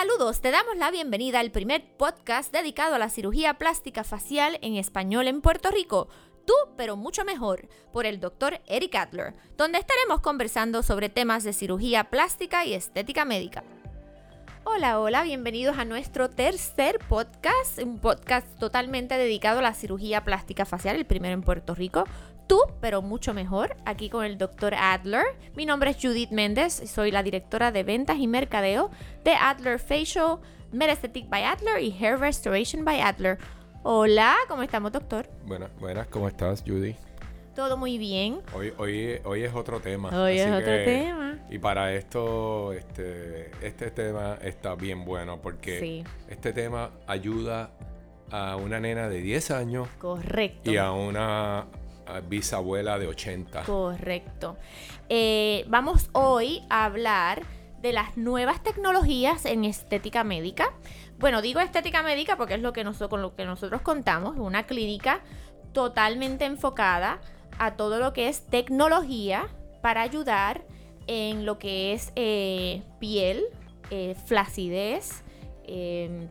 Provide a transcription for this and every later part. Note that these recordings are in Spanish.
Saludos, te damos la bienvenida al primer podcast dedicado a la cirugía plástica facial en español en Puerto Rico. Tú, pero mucho mejor, por el doctor Eric Adler, donde estaremos conversando sobre temas de cirugía plástica y estética médica. Hola, hola, bienvenidos a nuestro tercer podcast, un podcast totalmente dedicado a la cirugía plástica facial, el primero en Puerto Rico. Tú, pero mucho mejor, aquí con el doctor Adler. Mi nombre es Judith Méndez, soy la directora de ventas y mercadeo de Adler Facial, Metaesthetic by Adler y Hair Restoration by Adler. Hola, ¿cómo estamos, doctor? Buenas, buenas, ¿cómo estás, Judy? Todo muy bien. Hoy, hoy, hoy es otro tema. Hoy es otro tema. Y para esto, este, este tema está bien bueno porque este tema ayuda a una nena de 10 años. Correcto. Y a una bisabuela de 80. Correcto. Eh, vamos hoy a hablar de las nuevas tecnologías en estética médica. Bueno, digo estética médica porque es lo que nosotros, con lo que nosotros contamos, una clínica totalmente enfocada a todo lo que es tecnología para ayudar en lo que es eh, piel, eh, flacidez,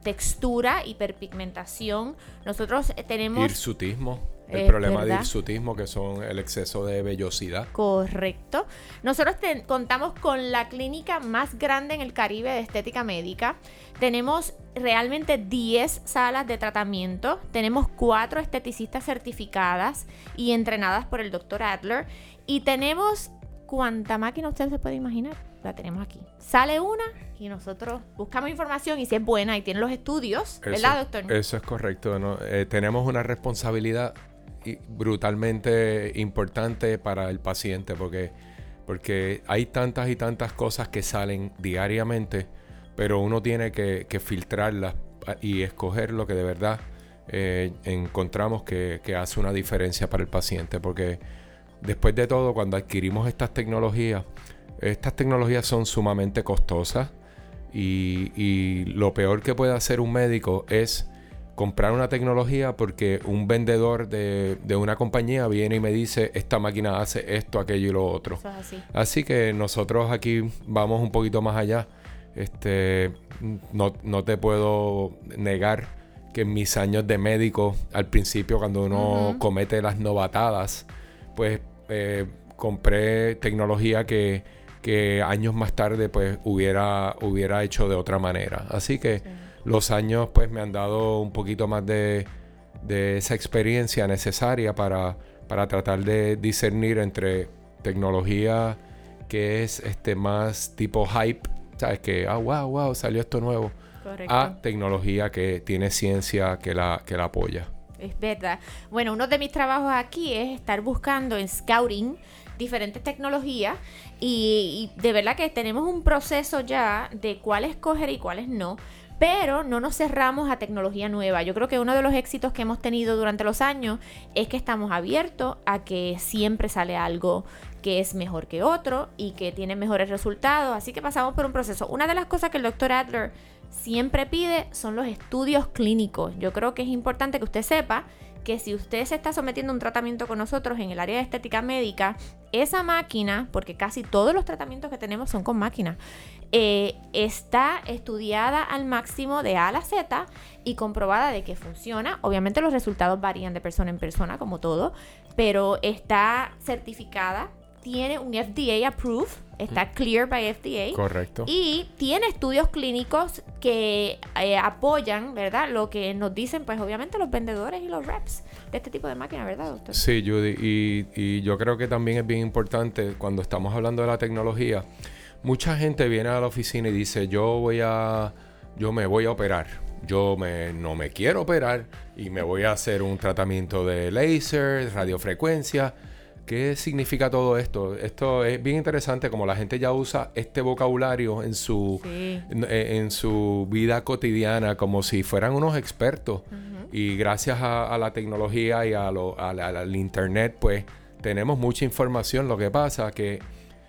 textura, hiperpigmentación. Nosotros tenemos... Hirsutismo. El problema de hirsutismo, que son el exceso de vellosidad. Correcto. Nosotros contamos con la clínica más grande en el Caribe de estética médica. Tenemos realmente 10 salas de tratamiento. Tenemos 4 esteticistas certificadas y entrenadas por el doctor Adler. Y tenemos cuánta máquina usted se puede imaginar. La tenemos aquí. Sale una y nosotros buscamos información y si es buena y tiene los estudios, ¿verdad, doctor? Eso es correcto. Eh, tenemos una responsabilidad brutalmente importante para el paciente porque, porque hay tantas y tantas cosas que salen diariamente, pero uno tiene que, filtrarlas y escoger lo que de verdad eh, encontramos que, hace una diferencia para el paciente. Porque después de todo, cuando adquirimos estas tecnologías, estas tecnologías son sumamente costosas y, y lo peor que puede hacer un médico es comprar una tecnología porque un vendedor de, una compañía viene y me dice, esta máquina hace esto, aquello y lo otro. así. que nosotros aquí vamos un poquito más allá. Este, no, te puedo negar que en mis años de médico, al principio cuando uno comete las novatadas, pues eh, compré tecnología que, años más tarde pues hubiera, hubiera hecho de otra manera. Así que los años pues me han dado un poquito más de, esa experiencia necesaria para, para, tratar de discernir entre tecnología que es este más tipo hype, sabes que ah wow wow salió esto nuevo, a tecnología que tiene ciencia que la que la apoya. Es verdad. Bueno, uno de mis trabajos aquí es estar buscando en scouting diferentes tecnologías y, y de verdad que tenemos un proceso ya de cuáles escoger y cuáles no pero no nos cerramos a tecnología nueva. Yo creo que uno de los éxitos que hemos tenido durante los años es que estamos abiertos a que siempre sale algo que es mejor que otro y que tiene mejores resultados. Así que pasamos por un proceso. Una de las cosas que el doctor Adler siempre pide son los estudios clínicos. Yo creo que es importante que usted sepa que si usted se está sometiendo a un tratamiento con nosotros en el área de estética médica, esa máquina, porque casi todos los tratamientos que tenemos son con máquina, eh, está estudiada al máximo de A a la Z y comprobada de que funciona. Obviamente los resultados varían de persona en persona, como todo, pero está certificada, tiene un FDA approved está clear by FDA. Correcto. Y tiene estudios clínicos que eh, apoyan, ¿verdad? Lo que nos dicen, pues obviamente los vendedores y los reps de este tipo de máquinas, ¿verdad, doctor? Sí, Judy. Y, y yo creo que también es bien importante cuando estamos hablando de la tecnología. Mucha gente viene a la oficina y dice, yo voy a, yo me voy a operar. Yo me, no me quiero operar y me voy a hacer un tratamiento de láser, radiofrecuencia ¿Qué significa todo esto? Esto es bien interesante como la gente ya usa este vocabulario en su, en, su vida cotidiana como si fueran unos expertos. Y gracias a, la tecnología y a lo, al internet, pues tenemos mucha información. Lo que pasa que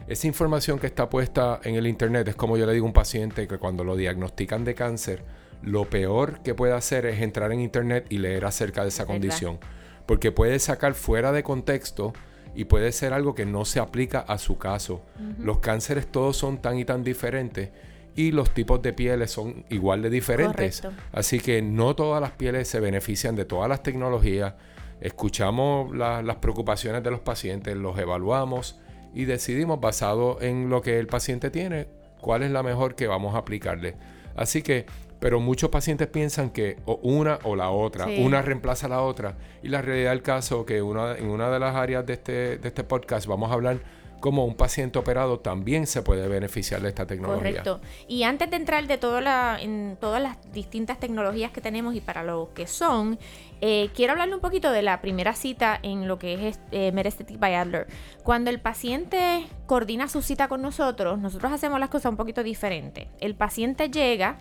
esa información que está puesta en el internet es como yo le digo a un paciente que cuando lo diagnostican de cáncer, lo peor que puede hacer es entrar en internet y leer acerca de esa condición. Porque puede sacar fuera de contexto y puede ser algo que no se aplica a su caso. Los cánceres todos son tan y tan diferentes y los tipos de pieles son igual de diferentes. Correcto. Así que no todas las pieles se benefician de todas las tecnologías. Escuchamos la- las preocupaciones de los pacientes, los evaluamos y decidimos basado en lo que el paciente tiene, cuál es la mejor que vamos a aplicarle. Así que, pero muchos pacientes piensan que o una o la otra, Sí. una reemplaza a la otra. Y la realidad del caso que una, en una de las áreas de este, de este podcast vamos a hablar cómo un paciente operado también se puede beneficiar de esta tecnología. Correcto. Y antes de entrar de toda la, en todas las distintas tecnologías que tenemos y para lo que son, eh, quiero hablarle un poquito de la primera cita en lo que es eh, Metastatic by Adler. Cuando el paciente coordina su cita con nosotros, nosotros hacemos las cosas un poquito diferente. El paciente llega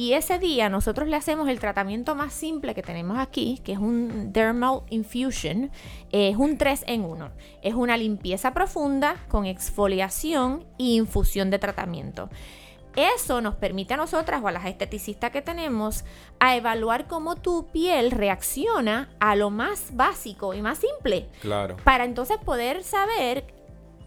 y ese día nosotros le hacemos el tratamiento más simple que tenemos aquí, que es un dermal infusion. Es un 3 en 1. Es una limpieza profunda con exfoliación e infusión de tratamiento. Eso nos permite a nosotras o a las esteticistas que tenemos a evaluar cómo tu piel reacciona a lo más básico y más simple Claro. para entonces poder saber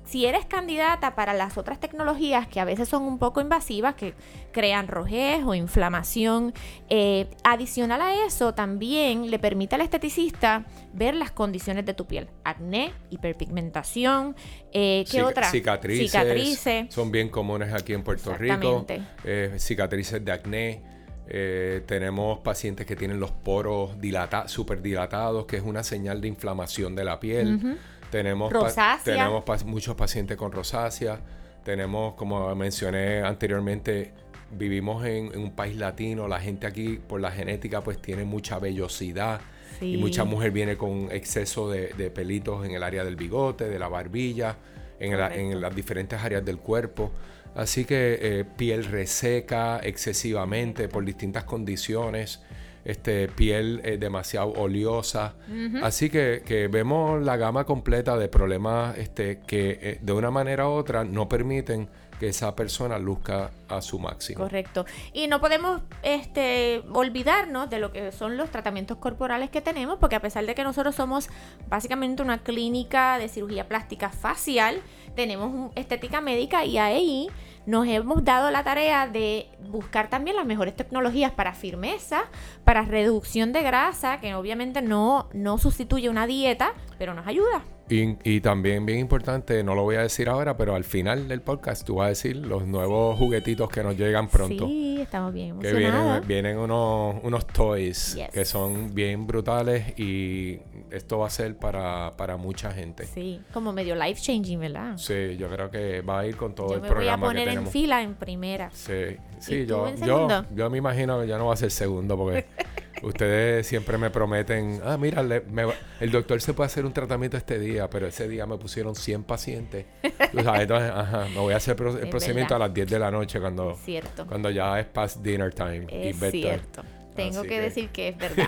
si eres candidata para las otras tecnologías que a veces son un poco invasivas, que crean rojez o inflamación. eh, adicional a eso, también le permite al esteticista ver las condiciones de tu piel. Acné, hiperpigmentación, eh, ¿qué Cic- otra? Cicatrices, Cicatrices. Son bien comunes aquí en Puerto Rico. Eh, cicatrices de acné. Eh, tenemos pacientes que tienen los poros dilata súper dilatados, que es una señal de inflamación de la piel. Ujú. Tenemos, pa- tenemos pa- muchos pacientes con rosácea. Tenemos, como mencioné anteriormente, vivimos en, en un país latino. La gente aquí, por la genética, pues tiene mucha vellosidad. Sí. Y mucha mujer viene con exceso de, de pelitos en el área del bigote, de la barbilla, en, la- en Correcto. las diferentes áreas del cuerpo. Así que eh, piel reseca excesivamente por distintas condiciones, este, piel eh, demasiado oleosa. Así que, que vemos la gama completa de problemas este, que eh, de una manera u otra no permiten que esa persona luzca a su máximo. Correcto. Y no podemos este, olvidarnos de lo que son los tratamientos corporales que tenemos, porque a pesar de que nosotros somos básicamente una clínica de cirugía plástica facial, tenemos estética médica y ahí nos hemos dado la tarea de buscar también las mejores tecnologías para firmeza, para reducción de grasa, que obviamente no, no sustituye una dieta, pero nos ayuda. Y, y también bien importante, no lo voy a decir ahora, pero al final del podcast tú vas a decir los nuevos juguetitos que nos llegan pronto. Sí, estamos bien Que emocionados. vienen, vienen unos, unos toys Yes. que son bien brutales y esto va a ser para, para mucha gente. Sí, como medio life changing, ¿verdad? Sí, yo creo que va a ir con todo Yo el me voy a poner que en fila en primera. Sí, sí ¿Y tú yo, en yo, yo me imagino que ya no va a ser segundo porque ustedes siempre me prometen, ah, mira, le- me el doctor se puede hacer un tratamiento este día, pero ese día me pusieron 100 pacientes. Entonces, ajá, me voy a hacer el Es procedimiento verdad. a las 10 de la noche cuando, cierto. cuando ya es past dinner time Es cierto. Tengo que- decir que es verdad.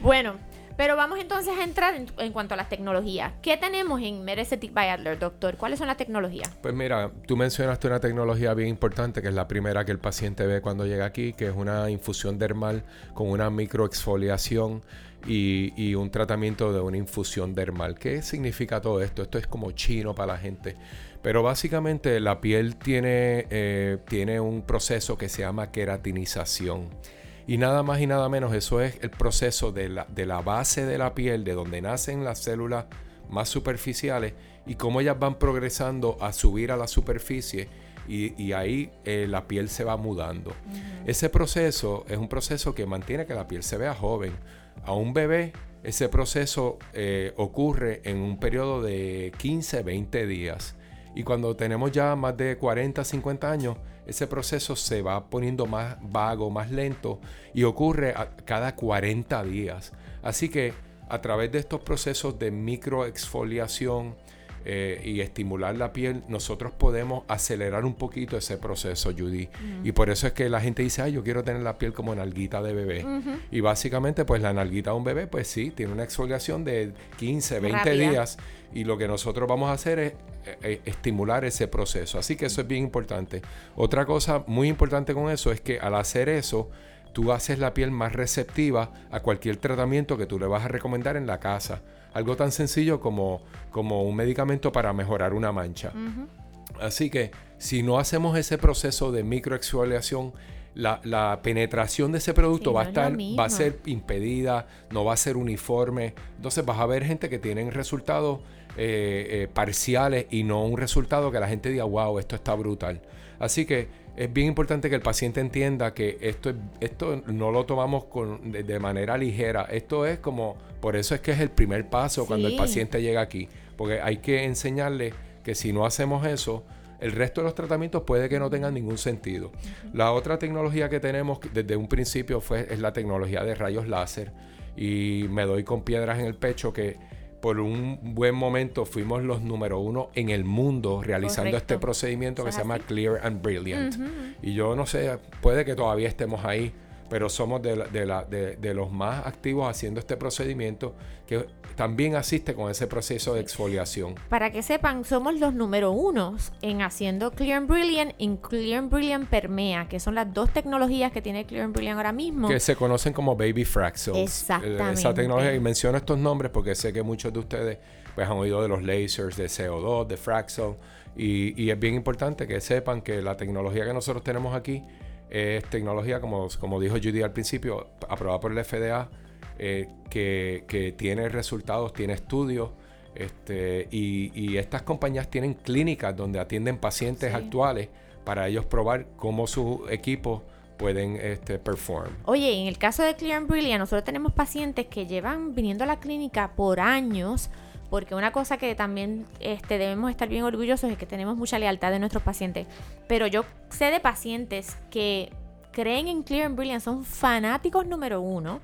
bueno, pero vamos entonces a entrar en, cuanto a las tecnologías. ¿Qué tenemos en Metastatic by Adler, doctor? ¿Cuáles son las tecnologías? Pues mira, tú mencionaste una tecnología bien importante que es la primera que el paciente ve cuando llega aquí, que es una infusión dermal con una microexfoliación y, y un tratamiento de una infusión dermal. ¿Qué significa todo esto? Esto es como chino para la gente. Pero básicamente la piel tiene, eh, tiene un proceso que se llama queratinización. Y nada más y nada menos, eso es el proceso de la, de la base de la piel, de donde nacen las células más superficiales y cómo ellas van progresando a subir a la superficie y, y ahí eh, la piel se va mudando. Ese proceso es un proceso que mantiene que la piel se vea joven. A un bebé ese proceso eh, ocurre en un periodo de 15, 20 días. Y cuando tenemos ya más de 40, 50 años, ese proceso se va poniendo más vago, más lento y ocurre a- cada 40 días. Así que a través de estos procesos de microexfoliación eh, y estimular la piel, nosotros podemos acelerar un poquito ese proceso, Judy. Y por eso es que la gente dice, ay, yo quiero tener la piel como nalguita de bebé. Y básicamente, pues la nalguita de un bebé, pues sí, tiene una exfoliación de 15, 20 Rápida. días. Y lo que nosotros vamos a hacer es eh, eh, estimular ese proceso. Así que eso es bien importante. Otra cosa muy importante con eso es que al hacer eso, tú haces la piel más receptiva a cualquier tratamiento que tú le vas a recomendar en la casa. Algo tan sencillo como, como un medicamento para mejorar una mancha. Así que si no hacemos ese proceso de microexfoliación, la, la penetración de ese producto Sí, va a no estar, va a ser impedida, no va a ser uniforme. Entonces vas a ver gente que tienen resultados eh, eh, parciales y no un resultado que la gente diga, wow, esto está brutal. Así que es bien importante que el paciente entienda que esto, es- esto no lo tomamos con- de, de manera ligera. Esto es como, por eso es que es el primer paso cuando el paciente llega aquí. Porque hay que enseñarle que si no hacemos eso, el resto de los tratamientos puede que no tengan ningún sentido. La otra tecnología que tenemos desde un principio fue, es la tecnología de rayos láser. Y me doy con piedras en el pecho que por un buen momento fuimos los número uno en el mundo realizando Correcto. este procedimiento que se llama. Clear and Brilliant. Y yo no sé, puede que todavía estemos ahí, pero somos de, la- de la- de- de los más activos haciendo este procedimiento que también asiste con ese proceso de exfoliación. Para que sepan, somos los número unos en haciendo Clear and Brilliant y Clear and Brilliant Permea, que son las dos tecnologías que tiene Clear and Brilliant ahora mismo. Que se conocen como baby fraxels. Exactamente. Eh, Esa tecnología, y menciono estos nombres porque sé que muchos de ustedes pues, han oído de los lasers, de CO2, de Fraxel. Y, y es bien importante que sepan que la tecnología que nosotros tenemos aquí es tecnología, como, como dijo Judy al principio, aprobada por el FDA, eh, que, que tiene resultados, tiene estudios. Este, y, y estas compañías tienen clínicas donde atienden pacientes Sí. actuales para ellos probar cómo sus equipos pueden este, perform. Oye, en el caso de Clear and Brilliant, nosotros tenemos pacientes que llevan viniendo a la clínica por años, porque una cosa que también este, debemos estar bien orgullosos es que tenemos mucha lealtad de nuestros pacientes. Pero yo sé de pacientes que creen en Clear and Brilliant, son fanáticos número uno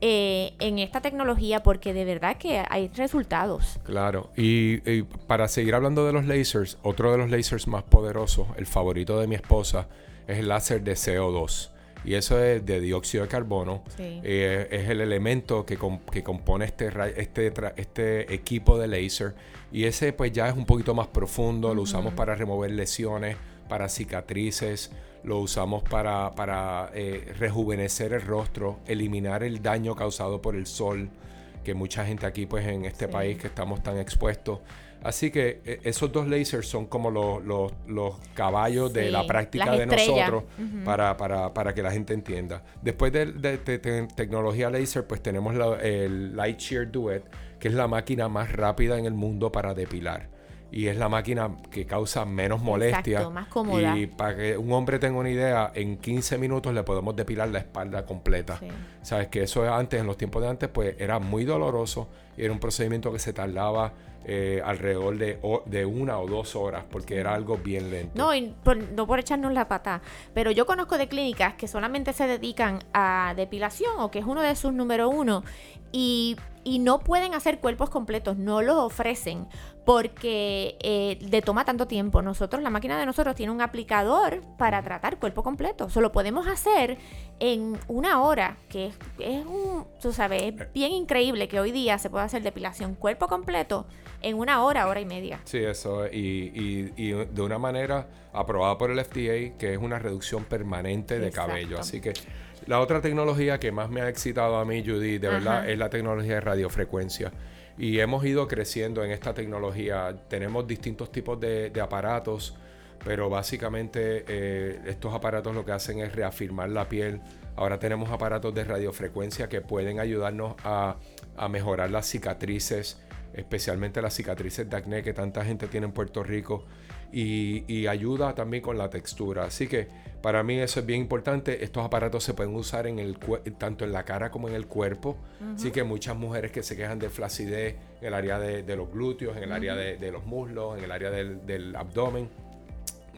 eh, en esta tecnología, porque de verdad que hay resultados. Claro, y, y para seguir hablando de los lasers, otro de los lasers más poderosos, el favorito de mi esposa, es el láser de CO2. Y eso es de dióxido de carbono. Sí. Eh, es el elemento que, com- que compone este, este, este equipo de láser. Y ese pues ya es un poquito más profundo. Lo usamos para remover lesiones, para cicatrices. Lo usamos para, para eh, rejuvenecer el rostro, eliminar el daño causado por el sol. Que mucha gente aquí pues en este Sí. país que estamos tan expuestos. Así que eh, esos dos lasers son como los, los- los caballos de la práctica de nosotros para, para, para que la gente entienda. Después de, de- de- de tecnología laser, pues tenemos la- el Light Shear Duet, que es la máquina más rápida en el mundo para depilar. Y es la máquina que causa menos molestia. Exacto, más cómoda. Y para que un hombre tenga una idea, en 15 minutos le podemos depilar la espalda completa. Sí. Sabes que eso antes, en los tiempos de antes, pues era muy doloroso era un procedimiento que se tardaba eh, alrededor de, de una o dos horas porque era algo bien lento. No, y por- no por echarnos la pata, pero yo conozco de clínicas que solamente se dedican a depilación o que es uno de sus número uno y, y no pueden hacer cuerpos completos, no los ofrecen porque eh, le toma tanto tiempo. Nosotros, la máquina de nosotros tiene un aplicador para tratar cuerpo completo. Eso lo podemos hacer en una hora, que es, es un, tú sabes, es bien increíble que hoy día se pueda hacer depilación cuerpo completo en una hora, hora y media. Sí, eso, y, y- y de una manera aprobada por el FDA, que es una reducción permanente de Exacto. cabello. Así que la otra tecnología que más me ha excitado a mí, Judy, de verdad, es la tecnología de radiofrecuencia. Y hemos ido creciendo en esta tecnología. Tenemos distintos tipos de, de aparatos, pero básicamente eh, estos aparatos lo que hacen es reafirmar la piel. Ahora tenemos aparatos de radiofrecuencia que pueden ayudarnos a, a mejorar las cicatrices, especialmente las cicatrices de acné que tanta gente tiene en Puerto Rico. Y, y ayuda también con la textura. Así que para mí eso es bien importante. Estos aparatos se pueden usar en el cue- tanto en la cara como en el cuerpo. Así que muchas mujeres que se quejan de flacidez en el área de, de los glúteos, en el área de, de los muslos, en el área del, del abdomen,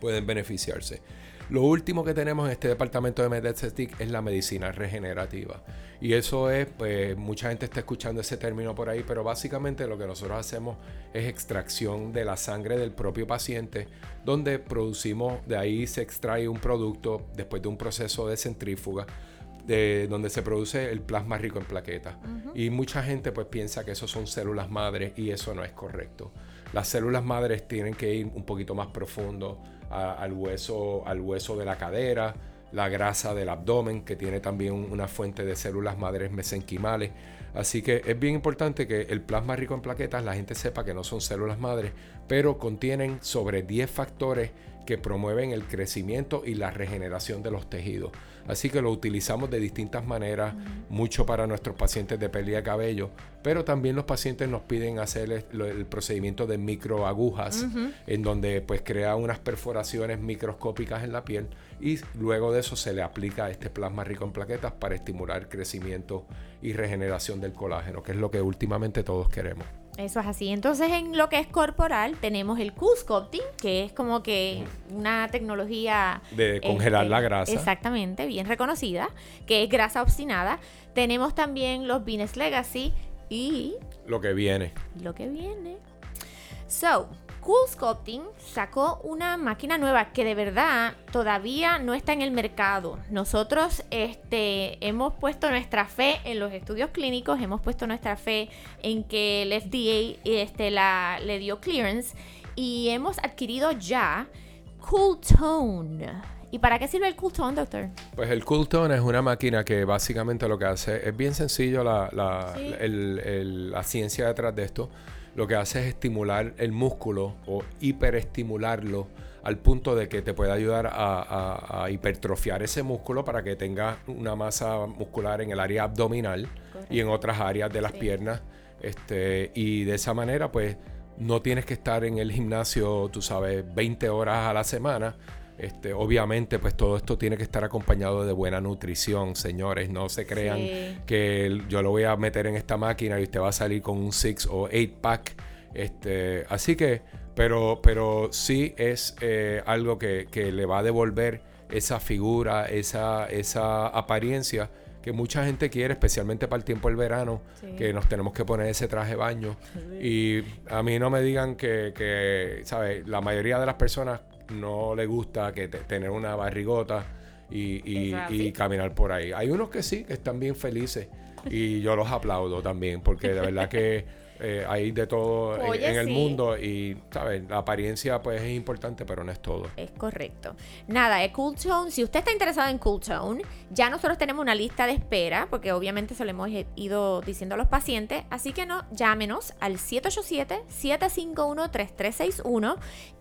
pueden beneficiarse. Lo último que tenemos en este departamento de MedEsthetic es la medicina regenerativa. Y eso es, pues, mucha gente está escuchando ese término por ahí, pero básicamente lo que nosotros hacemos es extracción de la sangre del propio paciente, donde producimos, de ahí se extrae un producto después de un proceso de centrífuga, de donde se produce el plasma rico en plaquetas. Y mucha gente pues piensa que eso son células madres y eso no es correcto. Las células madres tienen que ir un poquito más profundo al, hueso, al hueso de la cadera, la grasa del abdomen, que tiene también una fuente de células madres mesenquimales. Así que es bien importante que el plasma rico en plaquetas la gente sepa que no son células madres, pero contienen sobre 10 factores que promueven el crecimiento y la regeneración de los tejidos. Así que lo utilizamos de distintas maneras, mucho para nuestros pacientes de pérdida de cabello, pero también los pacientes nos piden hacer el, procedimiento de microagujas, en donde pues crea unas perforaciones microscópicas en la piel y luego de eso se le aplica este plasma rico en plaquetas para estimular el crecimiento y regeneración del colágeno, que es lo que últimamente todos queremos. Eso es así. Entonces, en lo que es corporal, tenemos el Q-Sculpting, que es como que una tecnología... De congelar la este, grasa. Exactamente, bien reconocida, que es grasa obstinada. Tenemos también los Venus Legacy y... Lo que viene. Lo que viene. So, Cool Sculpting sacó una máquina nueva que de verdad todavía no está en el mercado. Nosotros este, hemos puesto nuestra fe en los estudios clínicos, hemos puesto nuestra fe en que el FDA este, la, le dio clearance y hemos adquirido ya Cool Tone. ¿Y para qué sirve el Cool Tone, doctor? Pues el Cool Tone es una máquina que básicamente lo que hace es bien sencillo la, la ciencia detrás de esto lo que hace es estimular el músculo o hiperestimularlo al punto de que te puede ayudar a, hipertrofiar ese músculo para que tenga una masa muscular en el área abdominal y en otras áreas de las piernas. Este, y de esa manera, pues, no tienes que estar en el gimnasio, tú sabes, 20 horas a la semana este, obviamente, pues todo esto tiene que estar acompañado de buena nutrición, señores. No se crean que yo lo voy a meter en esta máquina y usted va a salir con un six o eight pack. Este, así que, pero, pero sí es eh, algo que, le va a devolver esa figura, esa, esa apariencia que mucha gente quiere, especialmente para el tiempo del verano, que nos tenemos que poner ese traje de baño. Y a mí no me digan que, que ¿sabes? La mayoría de las personas no le gusta que tener una barrigota y, caminar por ahí. Hay unos que sí, que están bien felices y yo los aplaudo también, porque de verdad que eh, hay de todo en, el mundo y, ¿sabes? La apariencia pues es importante, pero no es todo. Es correcto. Nada, es Cool Tone. Si usted está interesado en Cool Tone, ya nosotros tenemos una lista de espera, porque obviamente se lo hemos ido diciendo a los pacientes, así que no, llámenos al 787-751-3361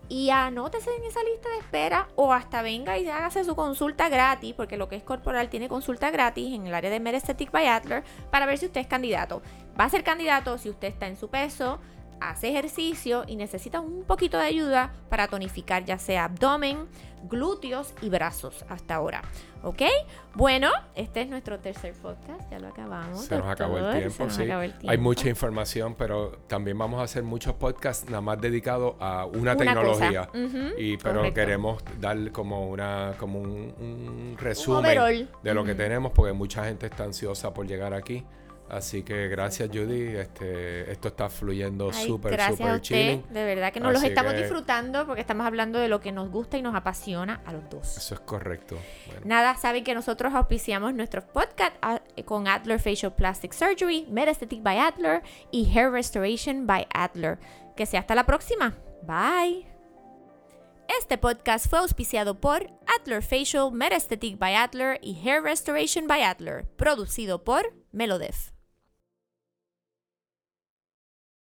y anótese en esa lista de espera o hasta venga y hágase su consulta gratis, porque lo que es corporal tiene consulta gratis en el área de Metastatic by Adler para ver si usted es candidato. Va a ser candidato si usted está en su peso, hace ejercicio y necesita un poquito de ayuda para tonificar ya sea abdomen, glúteos y brazos hasta ahora. ¿Ok? Bueno, este es nuestro tercer podcast, ya lo acabamos. Se nos acabó el tiempo, sí. Hay mucha información, pero también vamos a hacer muchos podcasts nada más dedicados a una, tecnología. y Pero queremos dar como una como un, resumen de lo que tenemos, porque mucha gente está ansiosa por llegar aquí. Así que gracias Judy, este, esto está fluyendo súper, súper chilling. De verdad que nos los estamos disfrutando porque estamos hablando de lo que nos gusta y nos apasiona a los dos. Eso es correcto. Nada, saben que nosotros auspiciamos nuestros podcasts ah, con Adler Facial Plastic Surgery, Metastatic by Adler y Hair Restoration by Adler. Que sea hasta la próxima. Bye. Este podcast fue auspiciado por Adler Facial, Metastatic by Adler y Hair Restoration by Adler, producido por Melodef.